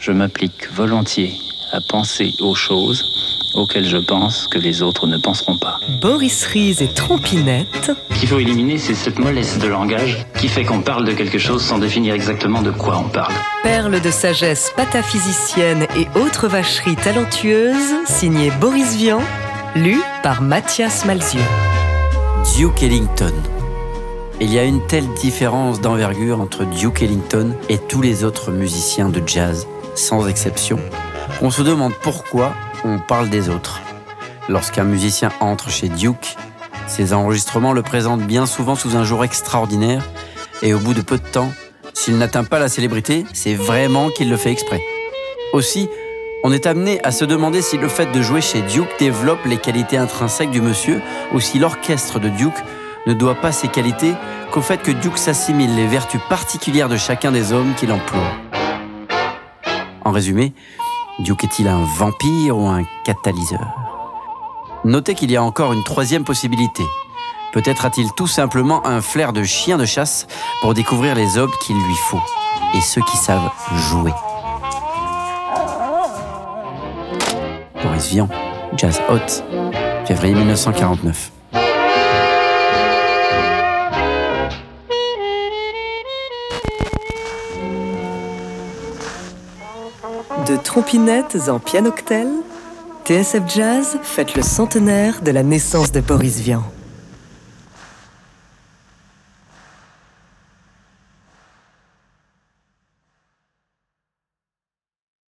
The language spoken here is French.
Je m'applique volontiers à penser aux choses auxquelles je pense que les autres ne penseront pas. Boris Ries et Trompinette. Ce qu'il faut éliminer, c'est cette mollesse de langage qui fait qu'on parle de quelque chose sans définir exactement de quoi on parle. Perle de sagesse pataphysicienne et autres vacheries talentueuses, signé Boris Vian, lu par Mathias Malzieu. Duke Ellington. Il y a une telle différence d'envergure entre Duke Ellington et tous les autres musiciens de jazz, sans exception, on se demande pourquoi on parle des autres. Lorsqu'un musicien entre chez Duke, ses enregistrements le présentent bien souvent sous un jour extraordinaire, et au bout de peu de temps, s'il n'atteint pas la célébrité, c'est vraiment qu'il le fait exprès. Aussi, on est amené à se demander si le fait de jouer chez Duke développe les qualités intrinsèques du monsieur, ou si l'orchestre de Duke ne doit pas ses qualités qu'au fait que Duke s'assimile les vertus particulières de chacun des hommes qu'il emploie. En résumé, Duke est-il un vampire ou un catalyseur? Notez qu'il y a encore une troisième possibilité. Peut-être a-t-il tout simplement un flair de chien de chasse pour découvrir les hommes qu'il lui faut et ceux qui savent jouer. Boris Vian, Jazz Hot, février 1949. De trompinettes en pianoctel, TSF Jazz fête le centenaire de la naissance de Boris Vian.